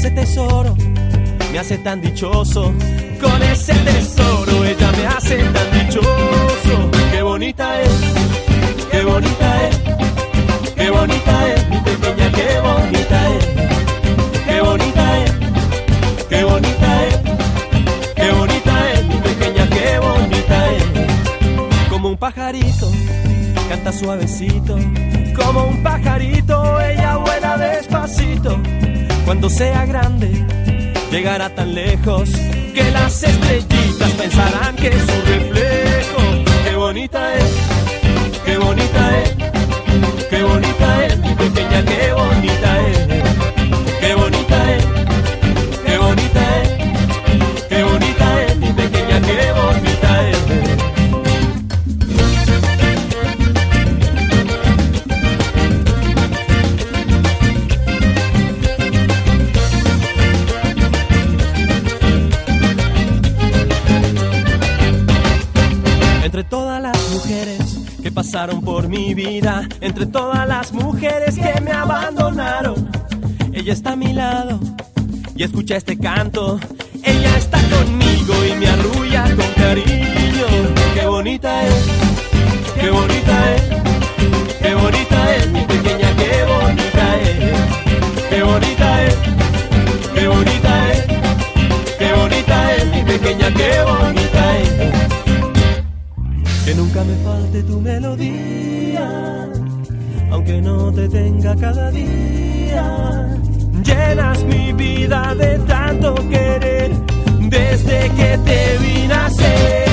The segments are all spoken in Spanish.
ese tesoro me hace tan dichoso. Con ese tesoro ella me hace tan dichoso. Qué bonita es, qué bonita es, qué bonita es, mi pequeña, qué bonita es. Qué bonita es, qué bonita es, qué bonita es, mi pequeña, qué bonita es. Como un pajarito, canta suavecito. Como un pajarito, ella vuela despacito cuando sea grande, llegará tan lejos que las estrellitas pensarán que es un reflejo. Qué bonita es, qué bonita es. entre todas las mujeres que me abandonaron. Ella está a mi lado y escucha este canto falte tu melodía, aunque no te tenga cada día. Llenas mi vida de tanto querer desde que te vi nacer.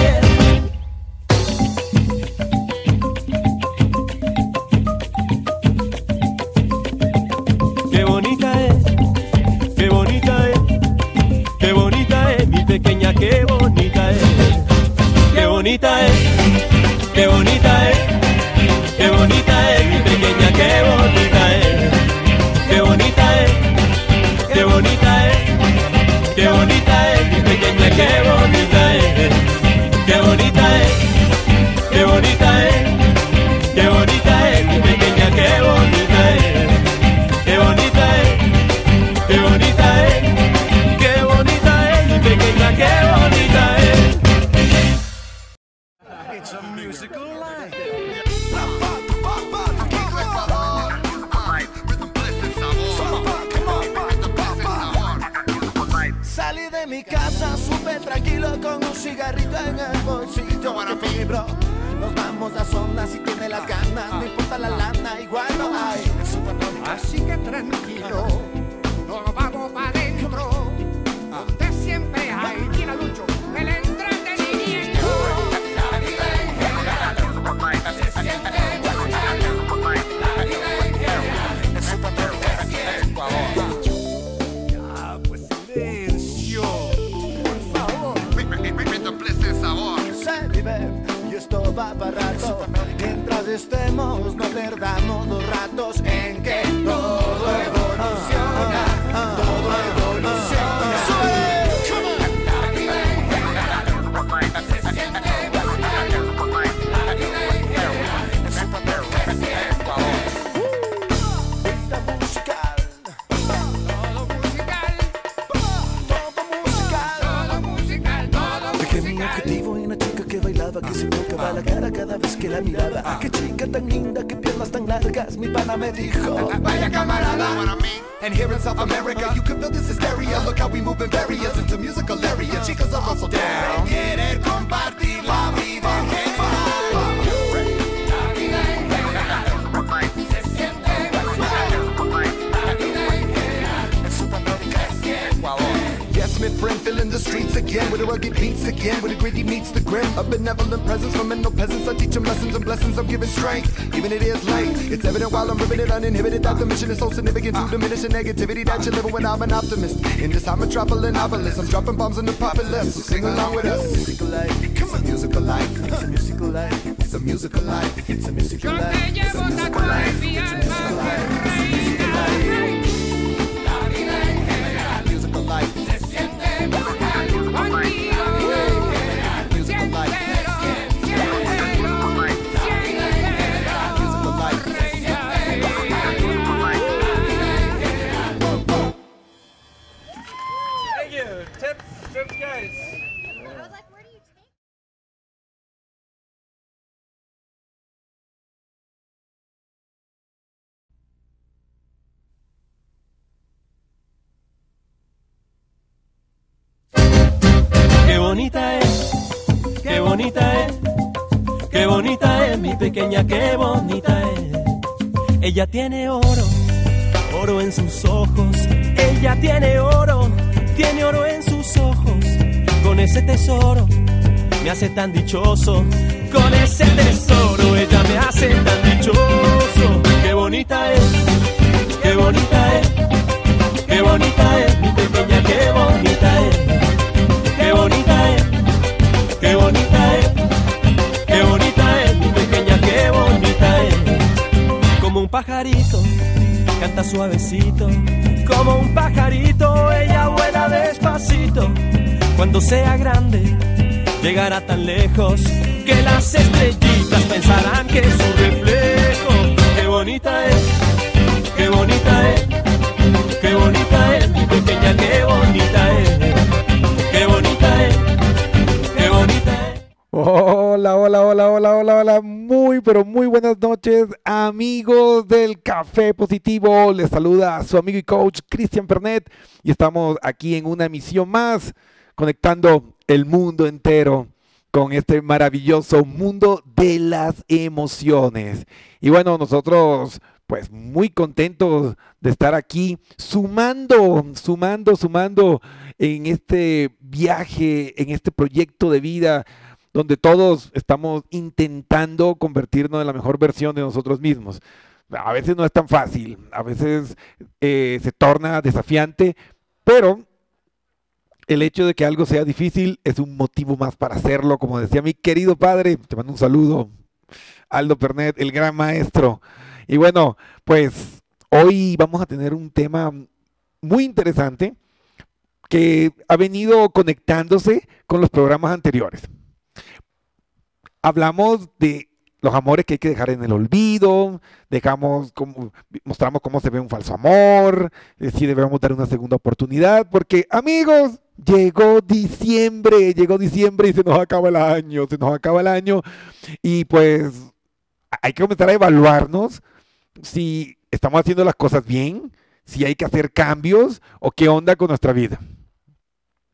South America. Diminish the negativity that you're living when I'm an optimist. In this high metropolis novelist, I'm dropping bombs on the populace. So sing along with us. It's a musical life. Come on. musical life. It's a musical life. It's a musical life. It's a musical life. It's a musical life. It's a musical life. Ella tiene oro, oro en sus ojos. Ella tiene oro, tiene oro en sus ojos. Con ese tesoro me hace tan dichoso. Con ese tesoro ella me hace tan dichoso. Qué bonita es, qué bonita es, qué bonita es suavecito. Como un pajarito, ella vuela despacito. Cuando sea grande, llegará tan lejos que las estrellitas pensarán que es su reflejo. Qué bonita es, qué bonita es, qué bonita es mi pequeña, qué bonita es. Hola, hola, hola, hola, hola, hola. Muy, pero muy buenas noches, amigos del Café Positivo. Les saluda a su amigo y coach Cristian Pernet y estamos aquí en una emisión más, conectando el mundo entero con este maravilloso mundo de las emociones. Y bueno, nosotros pues muy contentos de estar aquí sumando, sumando, sumando en este viaje, en este proyecto de vida donde todos estamos intentando convertirnos en la mejor versión de nosotros mismos. A veces no es tan fácil, a veces eh, se torna desafiante, pero el hecho de que algo sea difícil es un motivo más para hacerlo, como decía mi querido padre, te mando un saludo, Aldo Pernet, el gran maestro. Y bueno, pues hoy vamos a tener un tema muy interesante que ha venido conectándose con los programas anteriores. Hablamos de los amores que hay que dejar en el olvido, dejamos como, mostramos cómo se ve un falso amor, eh, si debemos dar una segunda oportunidad, porque amigos, llegó diciembre, llegó diciembre y se nos acaba el año, se nos acaba el año y pues hay que comenzar a evaluarnos si estamos haciendo las cosas bien, si hay que hacer cambios o qué onda con nuestra vida.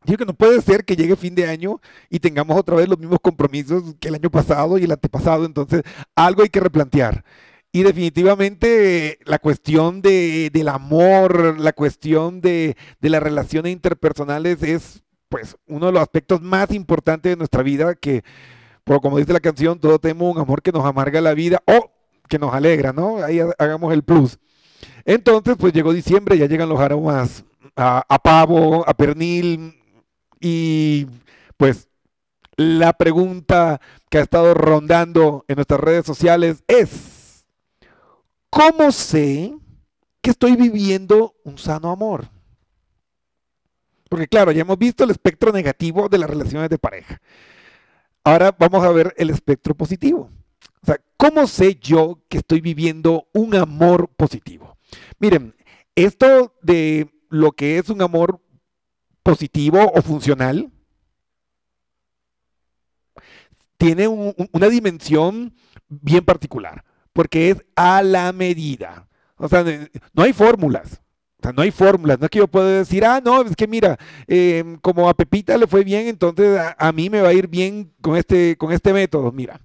Digo que no puede ser que llegue fin de año y tengamos otra vez los mismos compromisos que el año pasado y el antepasado, entonces algo hay que replantear. Y definitivamente la cuestión de, del amor, la cuestión de, las relaciones interpersonales es pues uno de los aspectos más importantes de nuestra vida que, como dice la canción, todos tenemos un amor que nos amarga la vida o que nos alegra, ¿no? Ahí hagamos el plus. Entonces, pues llegó diciembre, ya llegan los aromas a pavo, a pernil, y pues la pregunta que ha estado rondando en nuestras redes sociales es, ¿cómo sé que estoy viviendo un sano amor? Porque claro, ya hemos visto el espectro negativo de las relaciones de pareja. Ahora vamos a ver el espectro positivo. O sea, ¿cómo sé yo que estoy viviendo un amor positivo? Miren, esto de lo que es un amor positivo o funcional tiene un, una dimensión bien particular, porque es a la medida. O sea, no hay fórmulas. O sea, no hay fórmulas. No es que yo pueda decir, ah, no, es que mira, eh, como a Pepita le fue bien, entonces a, a, mí me va a ir bien con este, con este método. Mira,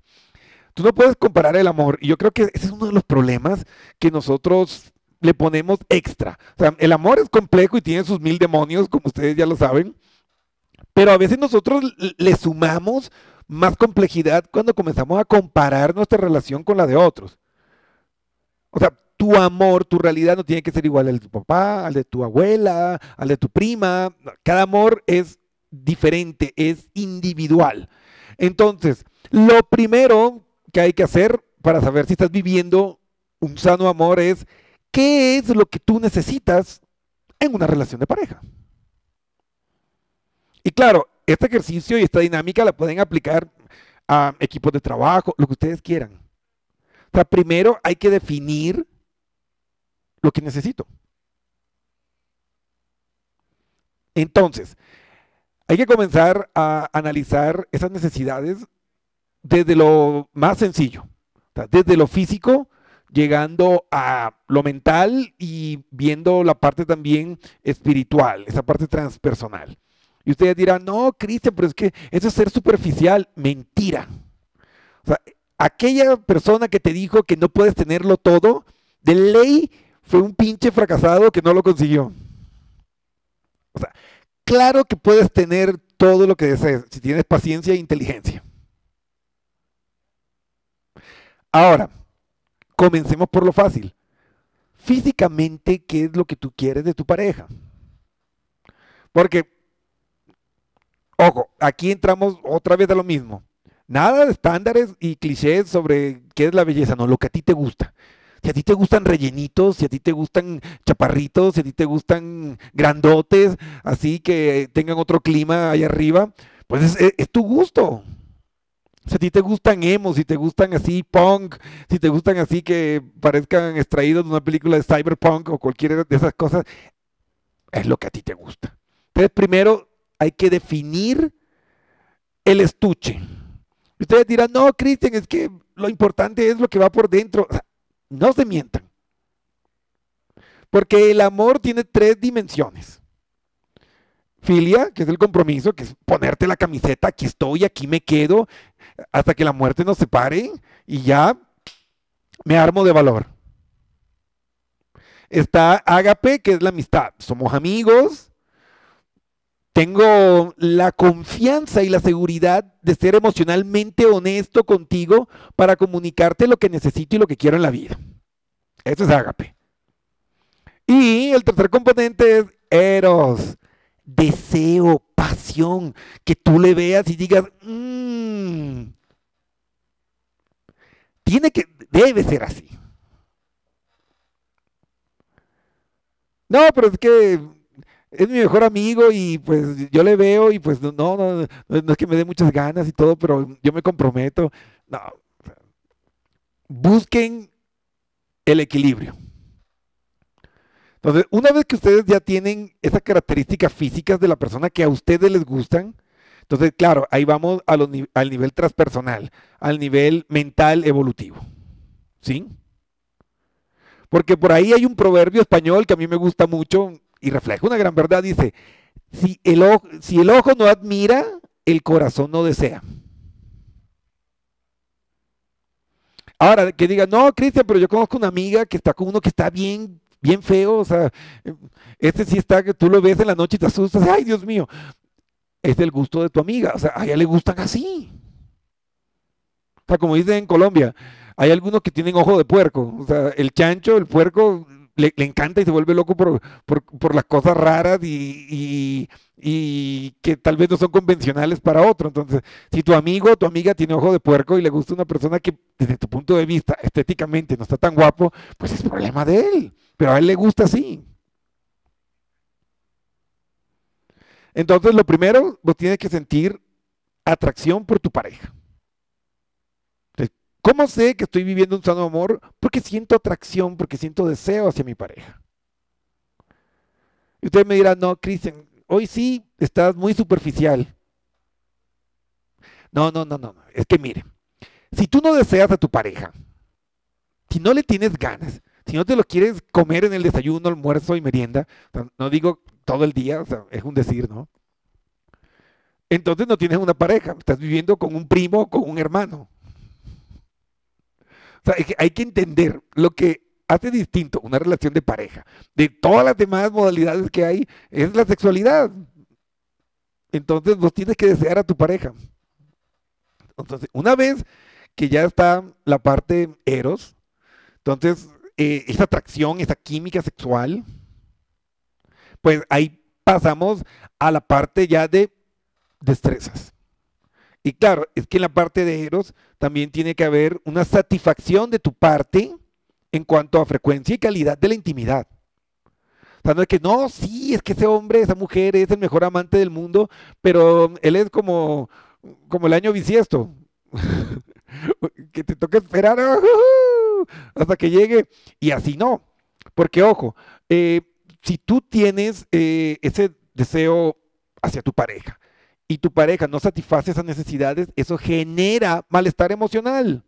tú no puedes comparar el amor. Y yo creo que ese es uno de los problemas que nosotros le ponemos extra. O sea, el amor es complejo y tiene sus mil demonios, como ustedes ya lo saben. Pero a veces nosotros le sumamos más complejidad cuando comenzamos a comparar nuestra relación con la de otros. O sea, tu amor, tu realidad no tiene que ser igual al de tu papá, al de tu abuela, al de tu prima. Cada amor es diferente, es individual. Entonces, lo primero que hay que hacer para saber si estás viviendo un sano amor es qué es lo que tú necesitas en una relación de pareja. Y claro, este ejercicio y esta dinámica la pueden aplicar a equipos de trabajo, lo que ustedes quieran. O sea, primero hay que definir lo que necesito. Entonces, hay que comenzar a analizar esas necesidades desde lo más sencillo, desde lo físico, llegando a lo mental y viendo la parte también espiritual, esa parte transpersonal. Y ustedes dirán, no, Cristian, pero es que eso es ser superficial. Mentira. O sea, aquella persona que te dijo que no puedes tenerlo todo, de ley fue un pinche fracasado que no lo consiguió. O sea, claro que puedes tener todo lo que desees si tienes paciencia e inteligencia. Ahora, comencemos por lo fácil. Físicamente, ¿qué es lo que tú quieres de tu pareja? Porque, ojo, aquí entramos otra vez a lo mismo. Nada de estándares y clichés sobre qué es la belleza, no, lo que a ti te gusta. Si a ti te gustan rellenitos, si a ti te gustan chaparritos, si a ti te gustan grandotes, así que tengan otro clima ahí arriba, pues es, es tu gusto. Si a ti te gustan emos, si te gustan así punk, si te gustan así que parezcan extraídos de una película de cyberpunk o cualquiera de esas cosas, es lo que a ti te gusta. Entonces, primero hay que definir el estuche. Ustedes dirán, no, Cristian, es que lo importante es lo que va por dentro. No se mientan. Porque el amor tiene tres dimensiones. Filia, que es el compromiso, que es ponerte la camiseta, aquí estoy, aquí me quedo, hasta que la muerte nos separe y ya me armo de valor. Está Ágape, que es la amistad. Somos amigos. Tengo la confianza y la seguridad de ser emocionalmente honesto contigo para comunicarte lo que necesito y lo que quiero en la vida. Eso es Ágape. Y el tercer componente es Eros. Deseo, pasión, que tú le veas y digas, mmm, tiene que, debe ser así. No, pero es que es mi mejor amigo y pues yo le veo y pues no, no, no, no es que me dé muchas ganas y todo, pero yo me comprometo. No. Busquen el equilibrio. Entonces, una vez que ustedes ya tienen esas características físicas de la persona que a ustedes les gustan, entonces, claro, ahí vamos al nivel transpersonal, al nivel mental evolutivo. ¿Sí? Porque por ahí hay un proverbio español que a mí me gusta mucho y refleja una gran verdad. Dice, si el ojo, si el ojo no admira, el corazón no desea. Ahora, que diga, no, Cristian, pero yo conozco una amiga que está con uno que está bien bien feo, o sea, este sí está que tú lo ves en la noche y te asustas, ay Dios mío, es del gusto de tu amiga, o sea, a ella le gustan así. O sea, como dicen en Colombia, hay algunos que tienen ojo de puerco, o sea, el chancho, el puerco, le, encanta y se vuelve loco por, por, por las cosas raras y, y, y, que tal vez no son convencionales para otro. Entonces, si tu amigo o tu amiga tiene ojo de puerco y le gusta una persona que desde tu punto de vista estéticamente no está tan guapo, pues es problema de él. Pero a él le gusta así. Entonces, lo primero, vos tienes que sentir atracción por tu pareja. ¿Cómo sé que estoy viviendo un sano amor? Porque siento atracción, porque siento deseo hacia mi pareja. Y ustedes me dirán, no, Cristian, hoy sí estás muy superficial. No, no, no, no. Es que mire, si tú no deseas a tu pareja, si no le tienes ganas, si no te lo quieres comer en el desayuno, almuerzo y merienda, no digo todo el día, o sea, es un decir, ¿no? Entonces no tienes una pareja, estás viviendo con un primo, con un hermano. O sea, hay que entender lo que hace distinto una relación de pareja de todas las demás modalidades que hay, es la sexualidad. Entonces vos tienes que desear a tu pareja. Entonces, una vez que ya está la parte eros, entonces eh, esa atracción, esa química sexual, pues ahí pasamos a la parte ya de destrezas. Y claro, es que en la parte de Eros también tiene que haber una satisfacción de tu parte en cuanto a frecuencia y calidad de la intimidad. O sea, no es que, no, sí, es que ese hombre, esa mujer es el mejor amante del mundo, pero él es como, como el año bisiesto, que te toca esperar hasta que llegue, y así no. Porque, ojo, eh, si tú tienes eh, ese deseo hacia tu pareja y tu pareja no satisface esas necesidades, eso genera malestar emocional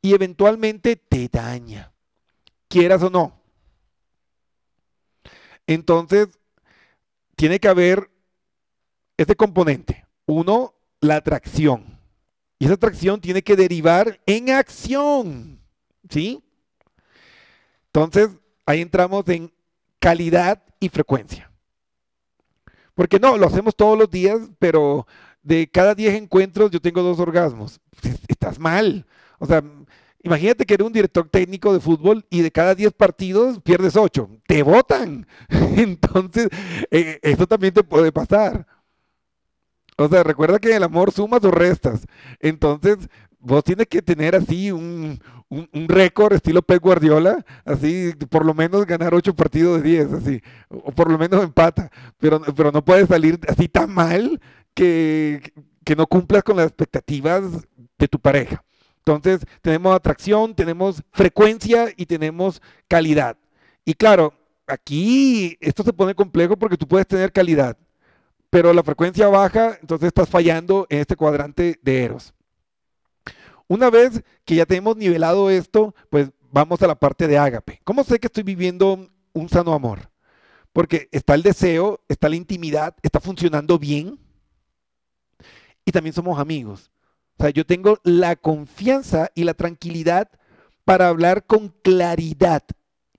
y eventualmente te daña, quieras o no. Entonces, tiene que haber este componente. Uno, la atracción. Y esa atracción tiene que derivar en acción. ¿Sí? Entonces, ahí entramos en calidad y frecuencia. Porque no, lo hacemos todos los días, pero de cada 10 encuentros yo tengo dos orgasmos. Estás mal. O sea, imagínate que eres un director técnico de fútbol y de cada 10 partidos pierdes 8. Te votan. Entonces, eh, eso también te puede pasar. O sea, recuerda que en el amor sumas o restas. Entonces, vos tienes que tener así un, récord estilo Pep Guardiola, así por lo menos ganar 8 partidos de 10, así, o por lo menos empata, pero, pero no puedes salir así tan mal que, que no cumplas con las expectativas de tu pareja. Entonces, tenemos atracción, tenemos frecuencia y tenemos calidad. Y claro, aquí esto se pone complejo porque tú puedes tener calidad, pero la frecuencia baja, entonces estás fallando en este cuadrante de Eros. Una vez que ya tenemos nivelado esto, pues vamos a la parte de ágape. ¿Cómo sé que estoy viviendo un sano amor? Porque está el deseo, está la intimidad, está funcionando bien y también somos amigos. O sea, yo tengo la confianza y la tranquilidad para hablar con claridad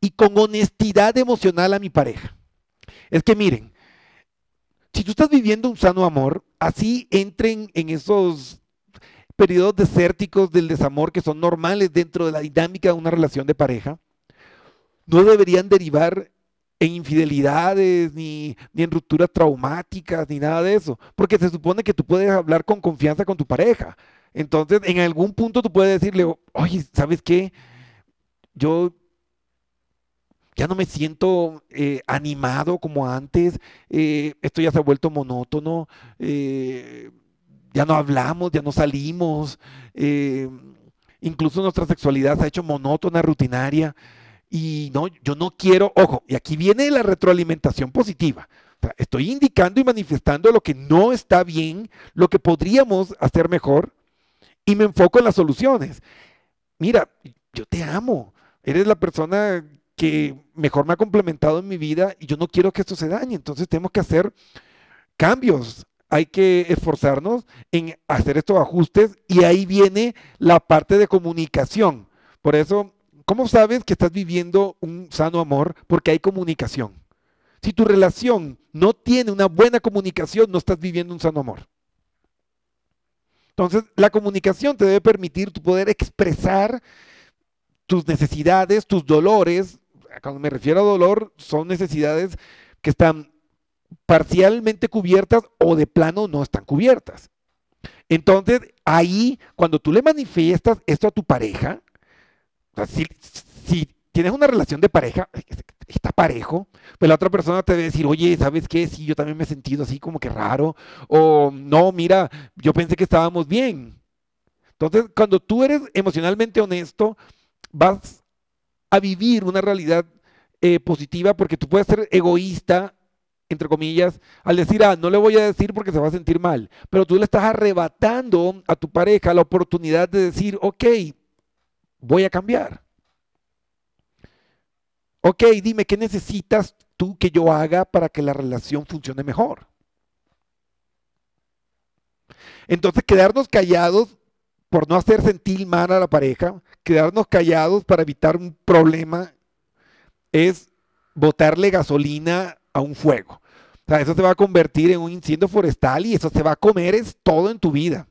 y con honestidad emocional a mi pareja. Es que miren, si tú estás viviendo un sano amor, así entren en esos periodos desérticos del desamor que son normales dentro de la dinámica de una relación de pareja, no deberían derivar en infidelidades, ni, ni, en rupturas traumáticas, ni nada de eso, porque se supone que tú puedes hablar con confianza con tu pareja. Entonces, en algún punto tú puedes decirle, oye, ¿sabes qué? Yo ya no me siento eh, animado como antes, eh, esto ya se ha vuelto monótono, eh, ya no hablamos, ya no salimos, eh, incluso nuestra sexualidad se ha hecho monótona, rutinaria, y no, yo no quiero, ojo, y aquí viene la retroalimentación positiva. O sea, estoy indicando y manifestando lo que no está bien, lo que podríamos hacer mejor, y me enfoco en las soluciones. Mira, yo te amo, eres la persona que mejor me ha complementado en mi vida y yo no quiero que esto se dañe, entonces tenemos que hacer cambios, hay que esforzarnos en hacer estos ajustes y ahí viene la parte de comunicación. Por eso, ¿cómo sabes que estás viviendo un sano amor? Porque hay comunicación. Si tu relación no tiene una buena comunicación, no estás viviendo un sano amor. Entonces, la comunicación te debe permitir poder expresar tus necesidades, tus dolores. Cuando me refiero a dolor, son necesidades que están parcialmente cubiertas o de plano no están cubiertas. Entonces, ahí, cuando tú le manifiestas esto a tu pareja, si, si, tienes una relación de pareja, está parejo, pues la otra persona te debe decir, oye, ¿sabes qué? Sí, yo también me he sentido así como que raro, o no, mira, yo pensé que estábamos bien. Entonces, cuando tú eres emocionalmente honesto, vas a vivir una realidad eh, positiva porque tú puedes ser egoísta entre comillas, al decir, ah, no le voy a decir porque se va a sentir mal, pero tú le estás arrebatando a tu pareja la oportunidad de decir, ok, voy a cambiar. Ok, dime, ¿qué necesitas tú que yo haga para que la relación funcione mejor? Entonces, quedarnos callados por no hacer sentir mal a la pareja, quedarnos callados para evitar un problema, es botarle gasolina a un fuego. O sea, eso se va a convertir en un incendio forestal y eso se va a comer es todo en tu vida.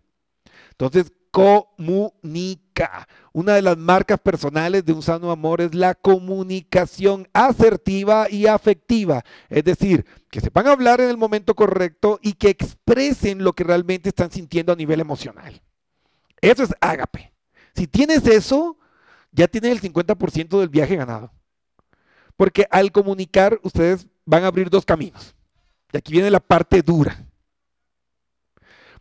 Entonces, comunica. Una de las marcas personales de un sano amor es la comunicación asertiva y afectiva. Es decir, que sepan hablar en el momento correcto y que expresen lo que realmente están sintiendo a nivel emocional. Eso es ágape. Si tienes eso, ya tienes el 50% del viaje ganado. Porque al comunicar, ustedes van a abrir dos caminos. Y aquí viene la parte dura.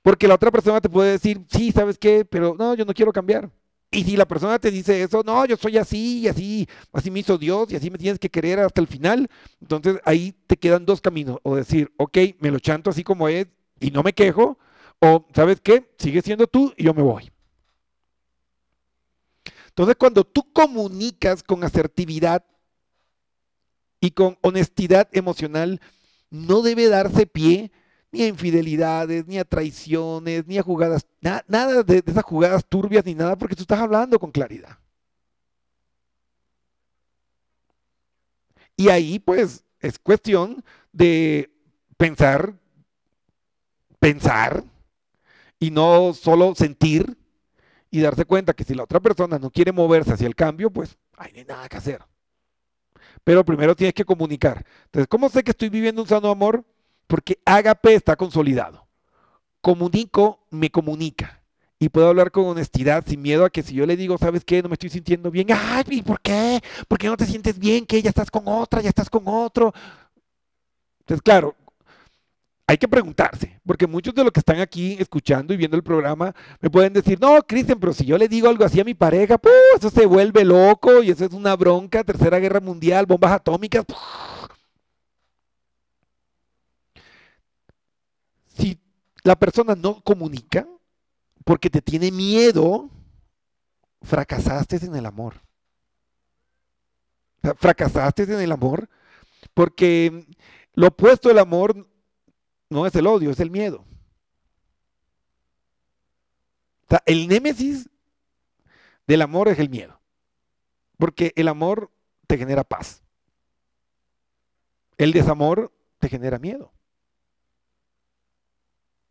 Porque la otra persona te puede decir, sí, ¿sabes qué? Pero no, yo no quiero cambiar. Y si la persona te dice eso, no, yo soy así y así, así me hizo Dios y así me tienes que querer hasta el final, entonces ahí te quedan dos caminos. O decir, ok, me lo chanto así como es y no me quejo, o ¿sabes qué? Sigue siendo tú y yo me voy. Entonces cuando tú comunicas con asertividad y con honestidad emocional, no debe darse pie ni a infidelidades, ni a traiciones, ni a jugadas, na- nada de, de esas jugadas turbias ni nada, porque tú estás hablando con claridad. Y ahí pues es cuestión de pensar, pensar y no solo sentir y darse cuenta que si la otra persona no quiere moverse hacia el cambio, pues ahí no hay nada que hacer. Pero primero tienes que comunicar. Entonces, ¿cómo sé que estoy viviendo un sano amor? Porque Agape está consolidado. Comunico, me comunica. Y puedo hablar con honestidad, sin miedo a que si yo le digo, ¿sabes qué? No me estoy sintiendo bien. Ay, ¿y por qué? ¿Por qué no te sientes bien? Que ya estás con otra, ya estás con otro. Entonces, claro, hay que preguntarse, porque muchos de los que están aquí escuchando y viendo el programa me pueden decir, no, Cristian, pero si yo le digo algo así a mi pareja, ¡pum! eso se vuelve loco y eso es una bronca, tercera guerra mundial, bombas atómicas. Si la persona no comunica porque te tiene miedo, fracasaste en el amor. Fracasaste en el amor porque lo opuesto del amor no es el odio, es el miedo. El némesis del amor es el miedo. Porque el amor te genera paz. El desamor te genera miedo.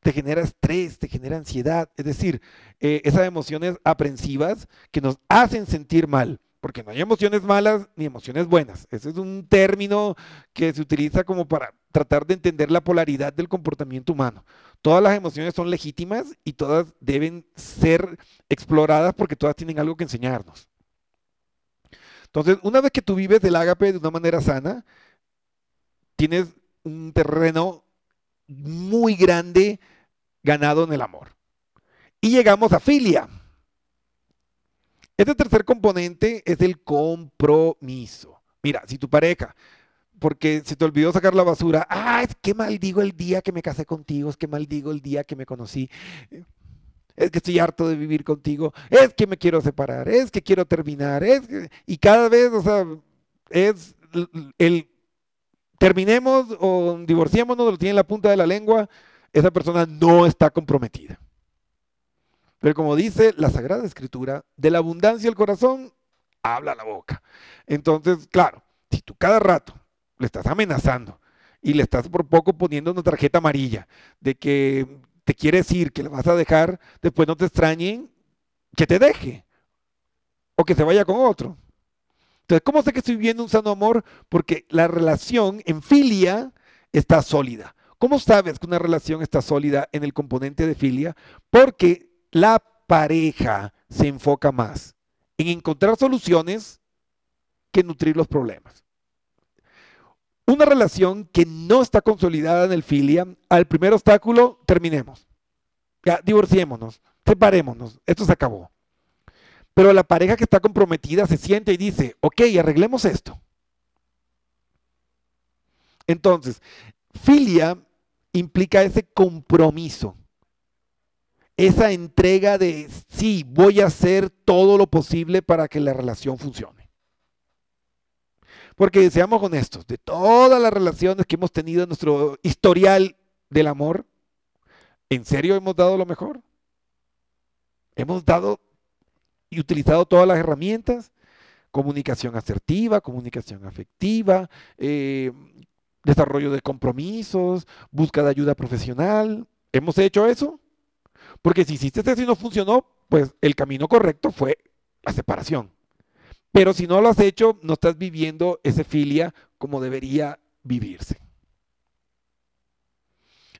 Te genera estrés, te genera ansiedad. Es decir, eh, esas emociones aprensivas que nos hacen sentir mal. Porque no hay emociones malas ni emociones buenas. Ese es un término que se utiliza como para tratar de entender la polaridad del comportamiento humano. Todas las emociones son legítimas y todas deben ser exploradas porque todas tienen algo que enseñarnos. Entonces, una vez que tú vives el ágape de una manera sana, tienes un terreno muy grande ganado en el amor. Y llegamos a filia. Este tercer componente es el compromiso. Mira, si tu pareja, porque se te olvidó sacar la basura, ah, es que maldigo el día que me casé contigo, es que maldigo el día que me conocí, es que estoy harto de vivir contigo, es que me quiero separar, es que quiero terminar, es que... y cada vez, o sea, es el terminemos o divorciémonos, lo tiene en la punta de la lengua, esa persona no está comprometida. Pero como dice la Sagrada Escritura, de la abundancia del corazón habla la boca. Entonces, claro, si tú cada rato le estás amenazando y le estás por poco poniendo una tarjeta amarilla de que te quiere decir que le vas a dejar, después no te extrañen que te deje o que se vaya con otro. Entonces, ¿cómo sé que estoy viviendo un sano amor? Porque la relación en filia está sólida. ¿Cómo sabes que una relación está sólida en el componente de filia? Porque la pareja se enfoca más en encontrar soluciones que nutrir los problemas. Una relación que no está consolidada en el filia, al primer obstáculo, terminemos. Ya, divorciémonos, separémonos, esto se acabó. Pero la pareja que está comprometida se siente y dice, ok, arreglemos esto. Entonces, filia implica ese compromiso, esa entrega de, sí, voy a hacer todo lo posible para que la relación funcione. Porque seamos honestos, de todas las relaciones que hemos tenido en nuestro historial del amor, ¿en serio hemos dado lo mejor? Hemos dado y utilizado todas las herramientas, comunicación asertiva, comunicación afectiva, eh, desarrollo de compromisos, búsqueda de ayuda profesional. ¿Hemos hecho eso? Porque si hiciste eso y no funcionó, pues el camino correcto fue la separación. Pero si no lo has hecho, no estás viviendo ese filia como debería vivirse.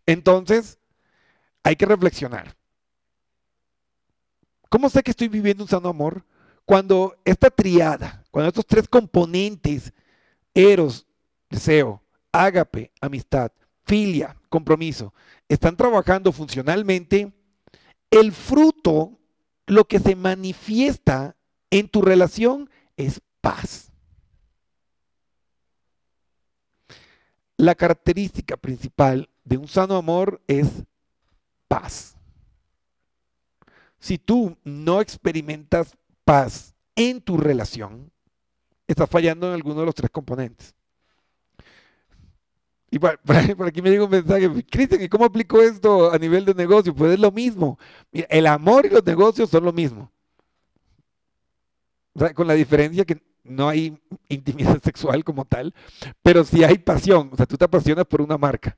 Entonces, hay que reflexionar. ¿Cómo sé que estoy viviendo un sano amor? Cuando esta triada, cuando estos tres componentes, eros, deseo, ágape, amistad, filia, compromiso, están trabajando funcionalmente, el fruto, lo que se manifiesta en tu relación es paz. La característica principal de un sano amor es paz. Si tú no experimentas paz en tu relación, estás fallando en alguno de los tres componentes. Y por, aquí me llega un mensaje, Cristian, ¿y cómo aplico esto a nivel de negocio? Pues es lo mismo. El amor y los negocios son lo mismo. Con la diferencia que no hay intimidad sexual como tal, pero sí hay pasión. O sea, tú te apasionas por una marca.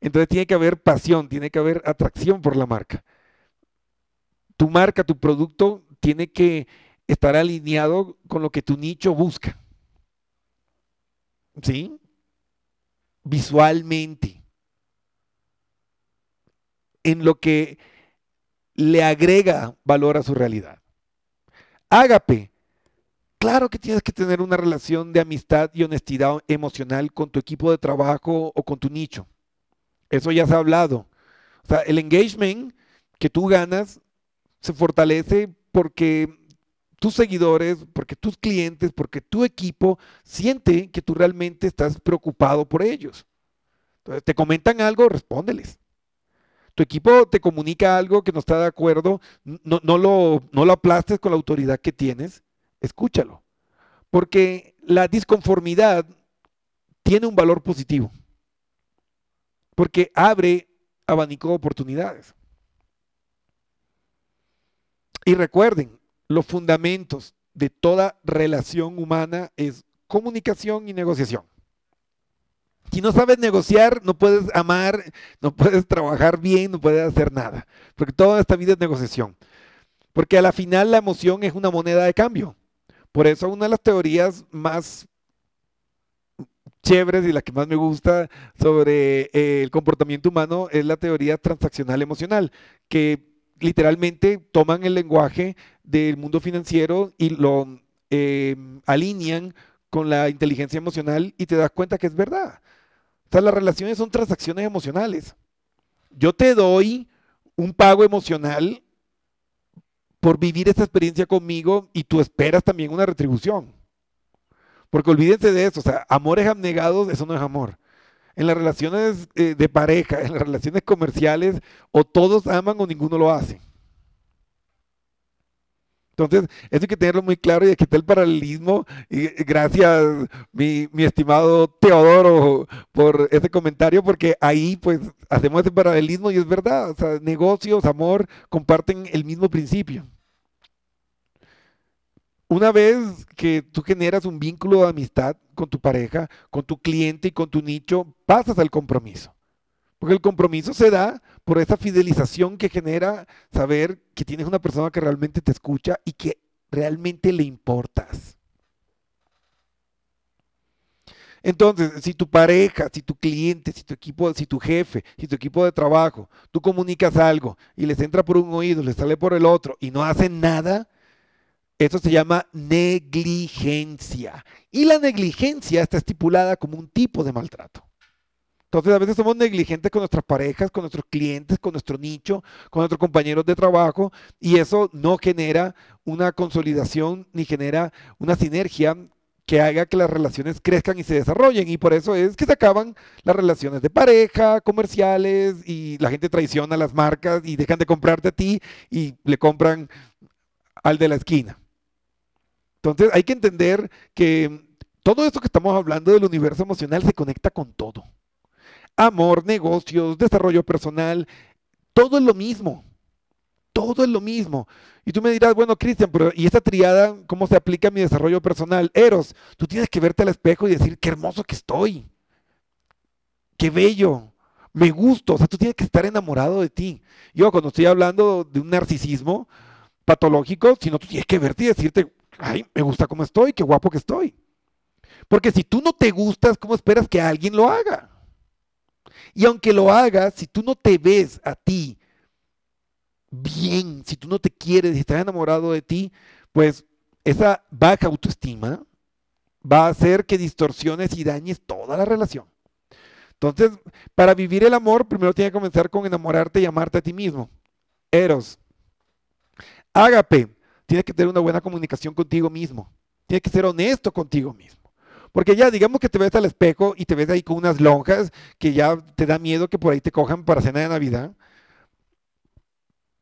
Entonces tiene que haber pasión, tiene que haber atracción por la marca. Tu marca, tu producto tiene que estar alineado con lo que tu nicho busca. ¿Sí? Visualmente. En lo que le agrega valor a su realidad. Ágape. Claro que tienes que tener una relación de amistad y honestidad emocional con tu equipo de trabajo o con tu nicho. Eso ya se ha hablado. O sea, el engagement que tú ganas se fortalece porque tus seguidores, porque tus clientes, porque tu equipo siente que tú realmente estás preocupado por ellos. Entonces, te comentan algo, respóndeles. Tu equipo te comunica algo que no está de acuerdo, no, no lo, no lo aplastes con la autoridad que tienes, escúchalo. Porque la disconformidad tiene un valor positivo. Porque abre abanico de oportunidades. Y recuerden, los fundamentos de toda relación humana es comunicación y negociación. Si no sabes negociar, no puedes amar, no puedes trabajar bien, no puedes hacer nada. Porque toda esta vida es negociación. Porque a la final la emoción es una moneda de cambio. Por eso una de las teorías más chéveres y la que más me gusta sobre el comportamiento humano es la teoría transaccional emocional, que literalmente toman el lenguaje del mundo financiero y lo eh, alinean con la inteligencia emocional y te das cuenta que es verdad. O sea, las relaciones son transacciones emocionales. Yo te doy un pago emocional por vivir esta experiencia conmigo y tú esperas también una retribución. Porque olvídense de eso, o sea, amores abnegados, eso no es amor. En las relaciones eh, de pareja, en las relaciones comerciales, o todos aman o ninguno lo hace. Entonces, eso hay que tenerlo muy claro y aquí está el paralelismo. Y gracias, mi, estimado Teodoro, por ese comentario, porque ahí pues hacemos ese paralelismo y es verdad. Negocios, amor, comparten el mismo principio. Una vez que tú generas un vínculo de amistad con tu pareja, con tu cliente y con tu nicho, pasas al compromiso. Porque el compromiso se da por esa fidelización que genera saber que tienes una persona que realmente te escucha y que realmente le importas. Entonces, si tu pareja, si tu cliente, si tu equipo, si tu jefe, si tu equipo de trabajo, tú comunicas algo y les entra por un oído, les sale por el otro y no hacen nada, eso se llama negligencia. Y la negligencia está estipulada como un tipo de maltrato. Entonces a veces somos negligentes con nuestras parejas, con nuestros clientes, con nuestro nicho, con nuestros compañeros de trabajo y eso no genera una consolidación ni genera una sinergia que haga que las relaciones crezcan y se desarrollen y por eso es que se acaban las relaciones de pareja, comerciales y la gente traiciona las marcas y dejan de comprarte a ti y le compran al de la esquina. Entonces hay que entender que todo esto que estamos hablando del universo emocional se conecta con todo amor, negocios, desarrollo personal, todo es lo mismo. Todo es lo mismo. Y tú me dirás, bueno, Cristian, ¿y esta triada cómo se aplica a mi desarrollo personal? Eros, tú tienes que verte al espejo y decir, qué hermoso que estoy. Qué bello. Me gusto. O sea, tú tienes que estar enamorado de ti. Yo cuando estoy hablando de un narcisismo patológico, sino tú tienes que verte y decirte, ay, me gusta cómo estoy, qué guapo que estoy. Porque si tú no te gustas, ¿cómo esperas que alguien lo haga? Y aunque lo hagas, si tú no te ves a ti bien, si tú no te quieres, si estás enamorado de ti, pues esa baja autoestima va a hacer que distorsiones y dañes toda la relación. Entonces, para vivir el amor, primero tiene que comenzar con enamorarte y amarte a ti mismo. Eros. Ágape. Tienes que tener una buena comunicación contigo mismo. Tienes que ser honesto contigo mismo. Porque ya, digamos que te ves al espejo y te ves ahí con unas lonjas que ya te da miedo que por ahí te cojan para cena de Navidad.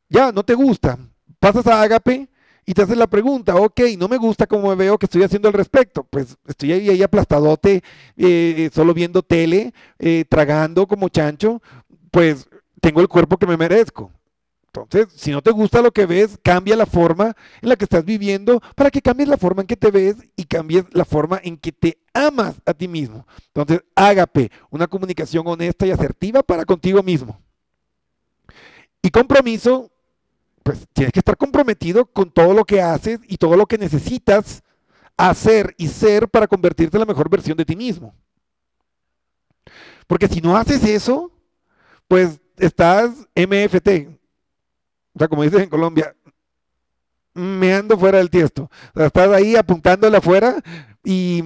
Ya, no te gusta. Pasas a Ágape y te haces la pregunta, ok, no me gusta cómo me veo, ¿qué estoy haciendo al respecto? Pues estoy ahí, ahí aplastadote, eh, solo viendo tele, eh, tragando como chancho, pues tengo el cuerpo que me merezco. Entonces, si no te gusta lo que ves, cambia la forma en la que estás viviendo para que cambies la forma en que te ves y cambies la forma en que te amas a ti mismo. Entonces, hágame una comunicación honesta y asertiva para contigo mismo. Y compromiso, pues tienes que estar comprometido con todo lo que haces y todo lo que necesitas hacer y ser para convertirte en la mejor versión de ti mismo. Porque si no haces eso, pues estás MFT, o sea, como dices en Colombia, me ando fuera del tiesto. O sea, estás ahí apuntándole afuera y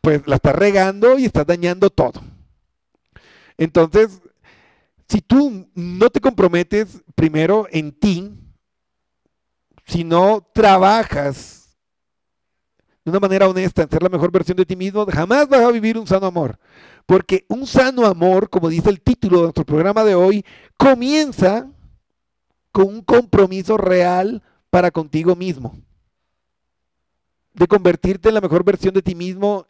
pues la estás regando y estás dañando todo. Entonces, si tú no te comprometes primero en ti, si no trabajas de una manera honesta en ser la mejor versión de ti mismo, jamás vas a vivir un sano amor. Porque un sano amor, como dice el título de nuestro programa de hoy, comienza con un compromiso real para contigo mismo. De convertirte en la mejor versión de ti mismo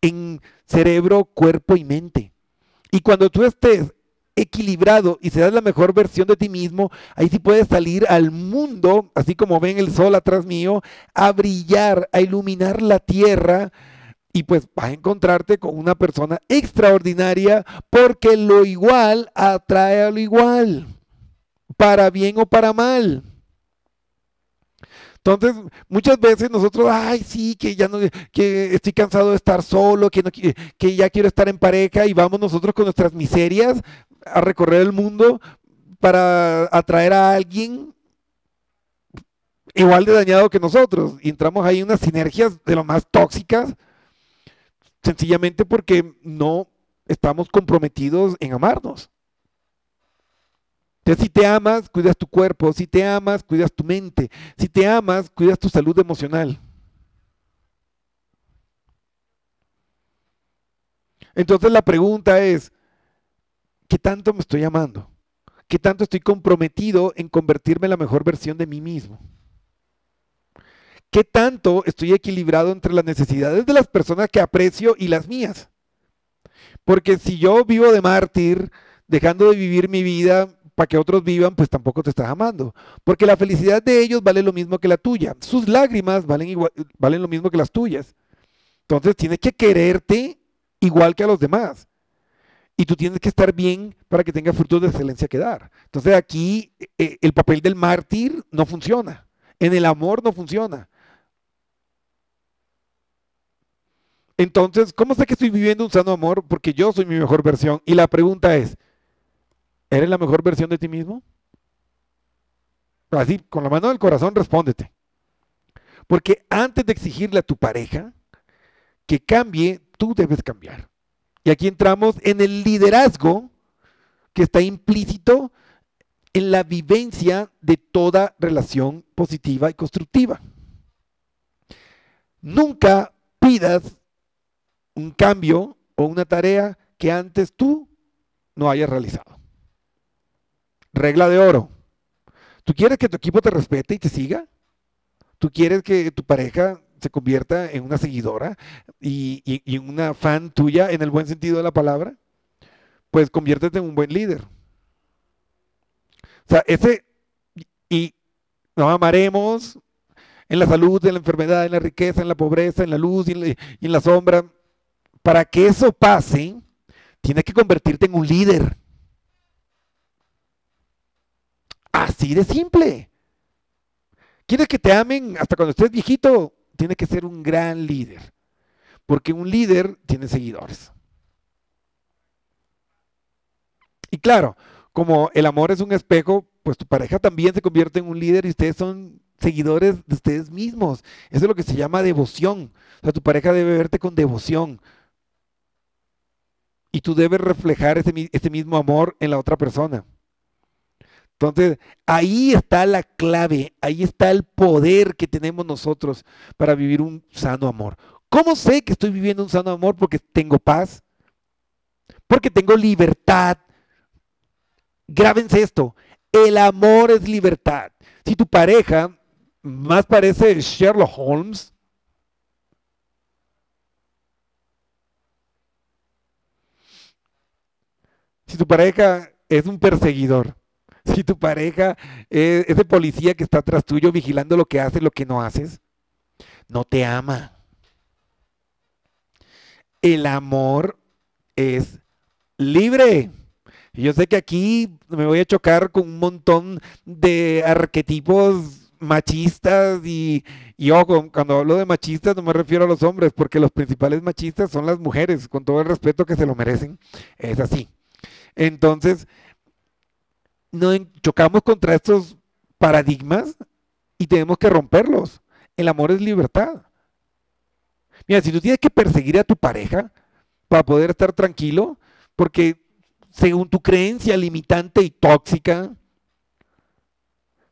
en cerebro, cuerpo y mente. Y cuando tú estés equilibrado y seas la mejor versión de ti mismo, ahí sí puedes salir al mundo, así como ven el sol atrás mío, a brillar, a iluminar la tierra. Y pues vas a encontrarte con una persona extraordinaria porque lo igual atrae a lo igual para bien o para mal. Entonces, muchas veces nosotros, ay, sí, que ya no, que estoy cansado de estar solo, que, no, que ya quiero estar en pareja y vamos nosotros con nuestras miserias a recorrer el mundo para atraer a alguien igual de dañado que nosotros. Y entramos ahí en unas sinergias de lo más tóxicas, sencillamente porque no estamos comprometidos en amarnos. Entonces, si te amas, cuidas tu cuerpo. Si te amas, cuidas tu mente. Si te amas, cuidas tu salud emocional. Entonces la pregunta es, ¿qué tanto me estoy amando? ¿Qué tanto estoy comprometido en convertirme en la mejor versión de mí mismo? ¿Qué tanto estoy equilibrado entre las necesidades de las personas que aprecio y las mías? Porque si yo vivo de mártir, dejando de vivir mi vida para que otros vivan, pues tampoco te estás amando. Porque la felicidad de ellos vale lo mismo que la tuya. Sus lágrimas valen, igual, valen lo mismo que las tuyas. Entonces tienes que quererte igual que a los demás. Y tú tienes que estar bien para que tenga frutos de excelencia que dar. Entonces aquí eh, el papel del mártir no funciona. En el amor no funciona. Entonces, ¿cómo sé que estoy viviendo un sano amor? Porque yo soy mi mejor versión. Y la pregunta es, ¿Eres la mejor versión de ti mismo? Así, con la mano del corazón, respóndete. Porque antes de exigirle a tu pareja que cambie, tú debes cambiar. Y aquí entramos en el liderazgo que está implícito en la vivencia de toda relación positiva y constructiva. Nunca pidas un cambio o una tarea que antes tú no hayas realizado. Regla de oro. ¿Tú quieres que tu equipo te respete y te siga? ¿Tú quieres que tu pareja se convierta en una seguidora y, una fan tuya en el buen sentido de la palabra? Pues conviértete en un buen líder. O sea, ese, y nos amaremos en la salud, en la enfermedad, en la riqueza, en la pobreza, en la luz y en la sombra. Para que eso pase, tienes que convertirte en un líder. Así de simple. ¿Quieres que te amen hasta cuando estés viejito? Tiene que ser un gran líder. Porque un líder tiene seguidores. Y claro, como el amor es un espejo, pues tu pareja también se convierte en un líder y ustedes son seguidores de ustedes mismos. Eso es lo que se llama devoción. O sea, tu pareja debe verte con devoción. Y tú debes reflejar ese, ese mismo amor en la otra persona. Entonces, ahí está la clave, ahí está el poder que tenemos nosotros para vivir un sano amor. ¿Cómo sé que estoy viviendo un sano amor? Porque tengo paz, porque tengo libertad. Grábense esto, el amor es libertad. Si tu pareja más parece Sherlock Holmes. Si tu pareja es un perseguidor, si tu pareja es ese policía que está atrás tuyo vigilando lo que haces, lo que no haces, no te ama. El amor es libre. Yo sé que aquí me voy a chocar con un montón de arquetipos machistas y, y ojo, cuando hablo de machistas no me refiero a los hombres, porque los principales machistas son las mujeres, con todo el respeto que se lo merecen. Es así. Entonces, no chocamos contra estos paradigmas y tenemos que romperlos. El amor es libertad. Mira, si tú tienes que perseguir a tu pareja para poder estar tranquilo, porque según tu creencia limitante y tóxica,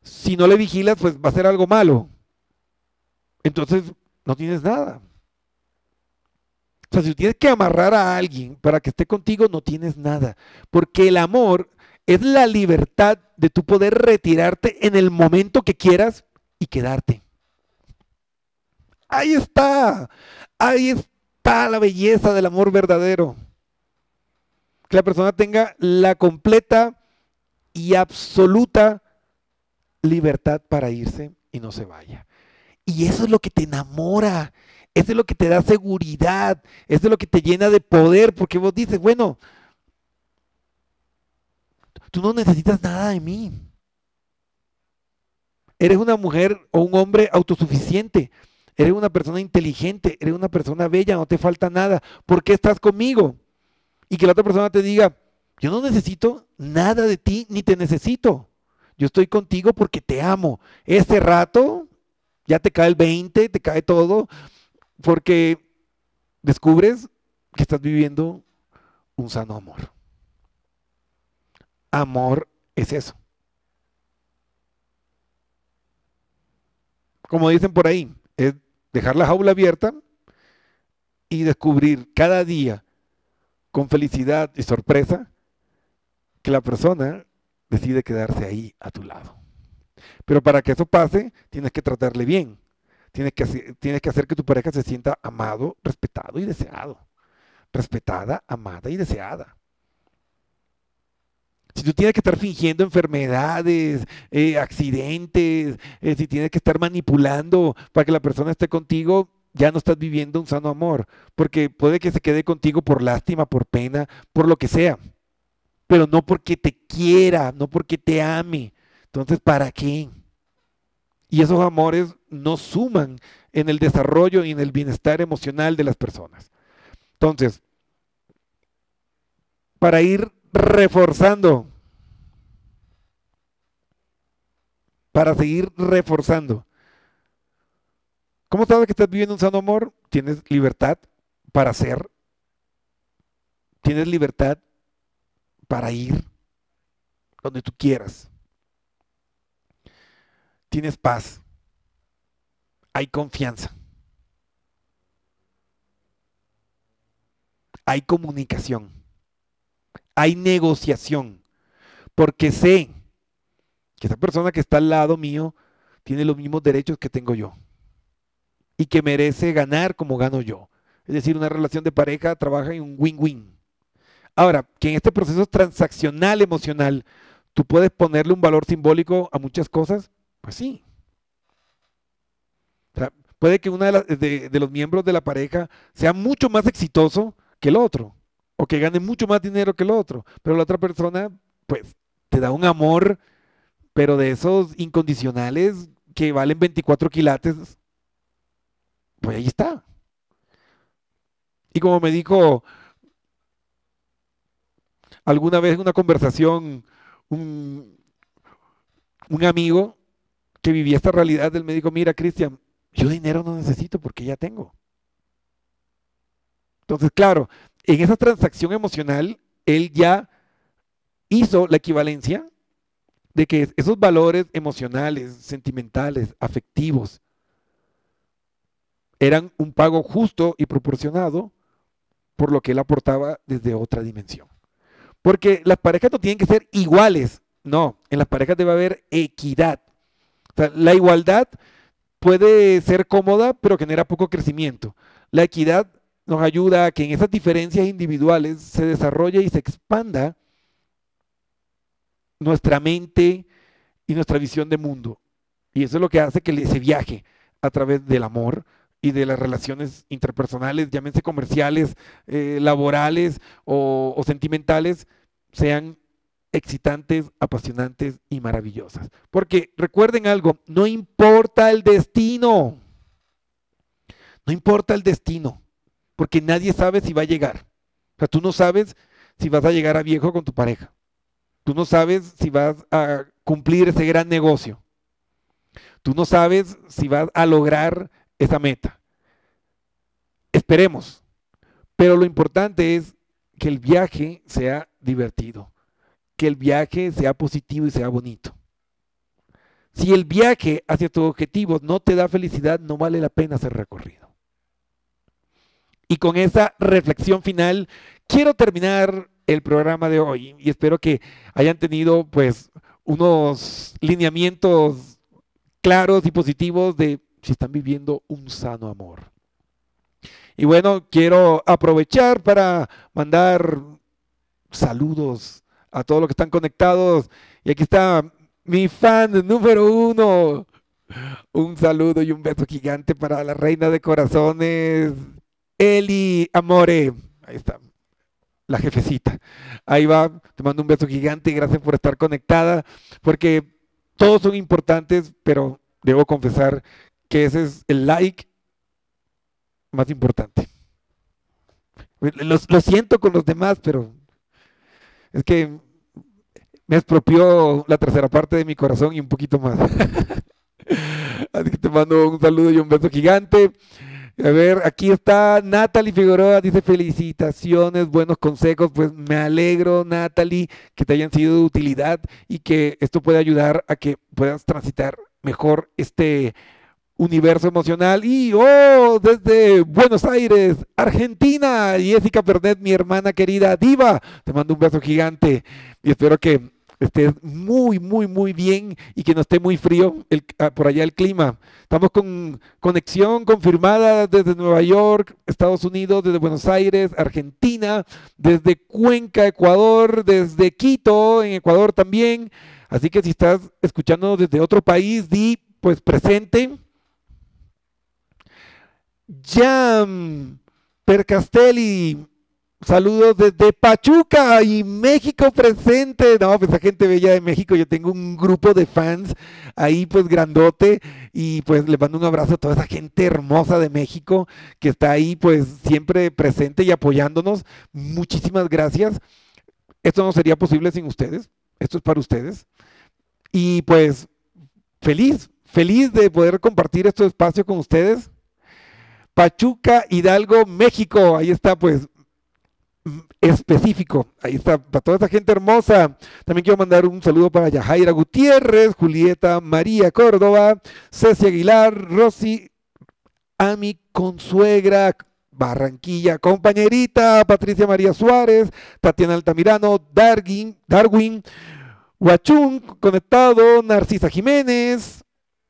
si no le vigilas, pues va a ser algo malo. Entonces, no tienes nada. O sea, si tienes que amarrar a alguien para que esté contigo, no tienes nada. Porque el amor es la libertad de tu poder retirarte en el momento que quieras y quedarte. Ahí está. Ahí está la belleza del amor verdadero. Que la persona tenga la completa y absoluta libertad para irse y no se vaya. Y eso es lo que te enamora. Eso es lo que te da seguridad. Eso es lo que te llena de poder. Porque vos dices, bueno, tú no necesitas nada de mí. Eres una mujer o un hombre autosuficiente. Eres una persona inteligente. Eres una persona bella. No te falta nada. ¿Por qué estás conmigo? Y que la otra persona te diga, yo no necesito nada de ti ni te necesito. Yo estoy contigo porque te amo. Este rato ya te cae el 20, te cae todo, porque descubres que estás viviendo un sano amor. Amor es eso. Como dicen por ahí, es dejar la jaula abierta y descubrir cada día con felicidad y sorpresa que la persona decide quedarse ahí a tu lado. Pero para que eso pase, tienes que tratarle bien. Tienes que, hacer, tienes que hacer que tu pareja se sienta amado, respetado y deseado. Respetada, amada y deseada. Si tú tienes que estar fingiendo enfermedades, eh, accidentes, eh, si tienes que estar manipulando para que la persona esté contigo, ya no estás viviendo un sano amor. Porque puede que se quede contigo por lástima, por pena, por lo que sea. Pero no porque te quiera, no porque te ame. Entonces, ¿para qué? Y esos amores no suman en el desarrollo y en el bienestar emocional de las personas. Entonces, para ir reforzando, para seguir reforzando, ¿cómo sabes que estás viviendo un sano amor? Tienes libertad para hacer, tienes libertad para ir donde tú quieras. Tienes paz, hay confianza, hay comunicación, hay negociación, porque sé que esa persona que está al lado mío tiene los mismos derechos que tengo yo y que merece ganar como gano yo. Es decir, una relación de pareja trabaja en un win-win. Ahora, que en este proceso transaccional emocional tú puedes ponerle un valor simbólico a muchas cosas, pues sí. Puede que uno de- de los miembros de la pareja sea mucho más exitoso que el otro, o que gane mucho más dinero que el otro, pero la otra persona, pues, te da un amor, pero de esos incondicionales que valen 24 quilates, pues ahí está. Y como me dijo alguna vez en una conversación un, un amigo, que vivía esta realidad del médico, mira, Cristian, yo dinero no necesito porque ya tengo. Entonces, claro, en esa transacción emocional, él ya hizo la equivalencia de que esos valores emocionales, sentimentales, afectivos, eran un pago justo y proporcionado por lo que él aportaba desde otra dimensión. Porque las parejas no tienen que ser iguales, no, en las parejas debe haber equidad. La igualdad puede ser cómoda, pero genera poco crecimiento. La equidad nos ayuda a que en esas diferencias individuales se desarrolle y se expanda nuestra mente y nuestra visión de mundo. Y eso es lo que hace que ese viaje a través del amor y de las relaciones interpersonales, llámense comerciales, eh, laborales o, o sentimentales, sean excitantes, apasionantes y maravillosas. Porque recuerden algo, no importa el destino, no importa el destino, porque nadie sabe si va a llegar. O sea, tú no sabes si vas a llegar a viejo con tu pareja. Tú no sabes si vas a cumplir ese gran negocio. Tú no sabes si vas a lograr esa meta. Esperemos. Pero lo importante es que el viaje sea divertido, que el viaje sea positivo y sea bonito. Si el viaje hacia tu objetivo no te da felicidad, no vale la pena hacer recorrido. Y con esa reflexión final, quiero terminar el programa de hoy y espero que hayan tenido pues unos lineamientos claros y positivos de si están viviendo un sano amor. Y bueno, quiero aprovechar para mandar saludos a todos los que están conectados. Y aquí está mi fan número uno. Un saludo y un beso gigante para la reina de corazones, Eli Amore. Ahí está, la jefecita. Ahí va, te mando un beso gigante gracias por estar conectada, porque todos son importantes, pero debo confesar que ese es el like más importante. Lo, lo siento con los demás, pero es que me expropió la tercera parte de mi corazón y un poquito más. Así que te mando un saludo y un beso gigante. A ver, aquí está Natalie Figueroa, dice felicitaciones, buenos consejos, pues me alegro Natalie que te hayan sido de utilidad y que esto pueda ayudar a que puedas transitar mejor este universo emocional. Y oh, desde Buenos Aires, Argentina, Jessica Pernet, mi hermana querida Diva, te mando un beso gigante y espero que estés muy, muy, muy bien y que no esté muy frío el, ah, por allá el clima. Estamos con conexión confirmada desde Nueva York, Estados Unidos, desde Buenos Aires, Argentina, desde Cuenca, Ecuador, desde Quito, en Ecuador también. Así que si estás escuchando desde otro país, di pues presente. Jam Percastelli, Saludos desde Pachuca y México presente. No, pues esa gente bella de México, yo tengo un grupo de fans ahí pues grandote y pues le mando un abrazo a toda esa gente hermosa de México que está ahí pues siempre presente y apoyándonos. Muchísimas gracias. Esto no sería posible sin ustedes. Esto es para ustedes. Y pues feliz, feliz de poder compartir este espacio con ustedes. Pachuca, Hidalgo, México. Ahí está pues específico. Ahí está, para toda esa gente hermosa. También quiero mandar un saludo para Yajaira Gutiérrez, Julieta María Córdoba, Ceci Aguilar, Rosy, Ami Consuegra, Barranquilla, compañerita Patricia María Suárez, Tatiana Altamirano, Darwin, Darwin, Huachún, conectado, Narcisa Jiménez,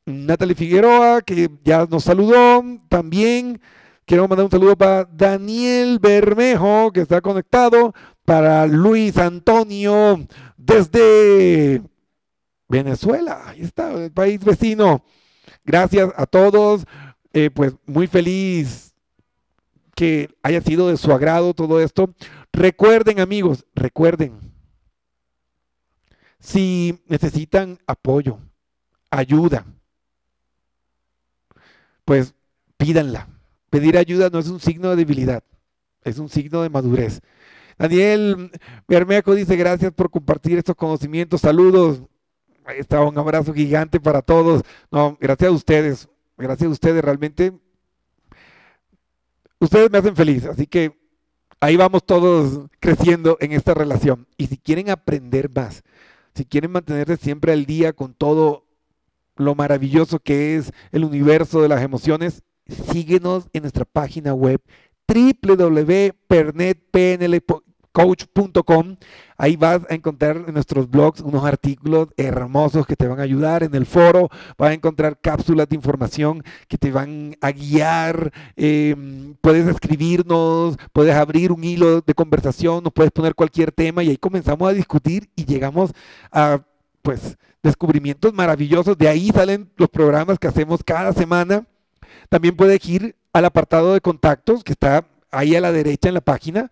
Natalie Figueroa, que ya nos saludó, también Quiero mandar un saludo para Daniel Bermejo, que está conectado, para Luis Antonio desde Venezuela, ahí está, el país vecino. Gracias a todos, eh, pues muy feliz que haya sido de su agrado todo esto. Recuerden amigos, recuerden, si necesitan apoyo, ayuda, pues pídanla Pedir ayuda no es un signo de debilidad, es un signo de madurez. Daniel Bermejo dice gracias por compartir estos conocimientos, saludos. Ahí un abrazo gigante para todos. No, gracias a ustedes, gracias a ustedes, realmente. Ustedes me hacen feliz, así que ahí vamos todos creciendo en esta relación. Y si quieren aprender más, si quieren mantenerse siempre al día con todo lo maravilloso que es el universo de las emociones, síguenos en nuestra página web www.pernetpnl coach.com. Ahí vas a encontrar en nuestros blogs unos artículos hermosos que te van a ayudar. En el foro vas a encontrar cápsulas de información que te van a guiar. Eh, puedes escribirnos, puedes abrir un hilo de conversación, nos puedes poner cualquier tema y ahí comenzamos a discutir y llegamos a pues descubrimientos maravillosos. De ahí salen los programas que hacemos cada semana. También puedes ir al apartado de contactos que está ahí a la derecha en la página.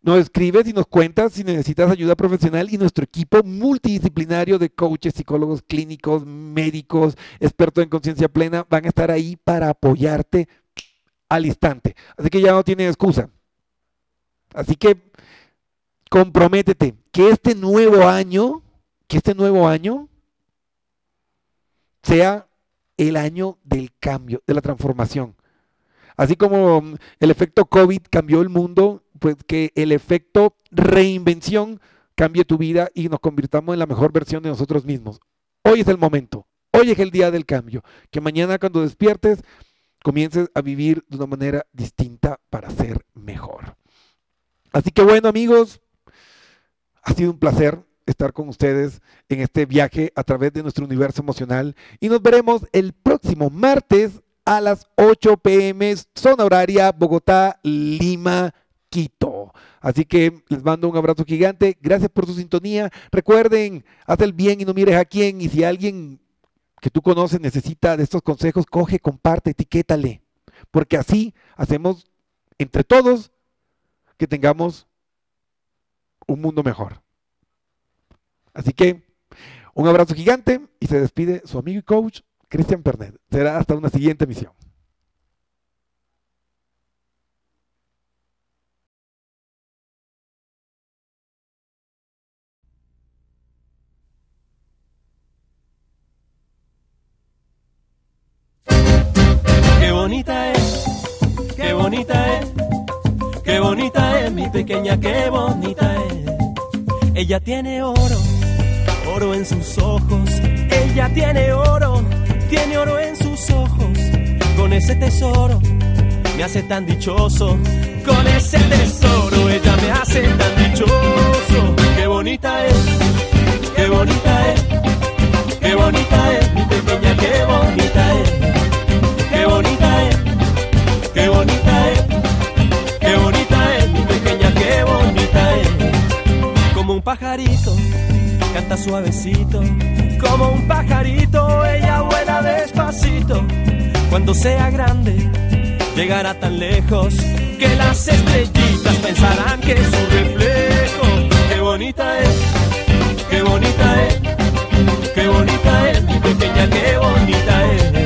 Nos escribes y nos cuentas si necesitas ayuda profesional y nuestro equipo multidisciplinario de coaches, psicólogos clínicos, médicos, expertos en conciencia plena van a estar ahí para apoyarte al instante. Así que ya no tiene excusa. Así que comprométete que este nuevo año, que este nuevo año sea el año del cambio, de la transformación. Así como mm, el efecto COVID cambió el mundo, pues que el efecto reinvención cambie tu vida y nos convirtamos en la mejor versión de nosotros mismos. Hoy es el momento, hoy es el día del cambio. Que mañana cuando despiertes comiences a vivir de una manera distinta para ser mejor. Así que bueno amigos, ha sido un placer estar con ustedes en este viaje a través de nuestro universo emocional y nos veremos el próximo martes a las 8 pm, zona horaria Bogotá, Lima, Quito. Así que les mando un abrazo gigante. Gracias por su sintonía. Recuerden, haz el bien y no mires a quién. Y si alguien que tú conoces necesita de estos consejos, coge, comparte, etiquétale. Porque así hacemos entre todos que tengamos un mundo mejor. Así que un abrazo gigante y se despide su amigo y coach Cristian Pernet. Será hasta una siguiente emisión. Qué bonita es, qué bonita es, qué bonita es mi pequeña, qué bonita es. Ella tiene oro, oro en sus ojos. Ella tiene oro, tiene oro en sus ojos. Con ese tesoro me hace tan dichoso. Con ese tesoro ella me hace tan dichoso. Qué bonita es, qué bonita es, qué bonita es mi pequeña, qué bonita es. Qué bonita es, qué bonita es, qué bonita es mi pequeña, qué bonita es. Como un pajarito, canta suavecito, como un pajarito, ella vuela despacito. Cuando sea grande, llegará tan lejos que las estrellitas pensarán que es su reflejo. Qué bonita es, qué bonita es, qué bonita es, mi pequeña, qué bonita es.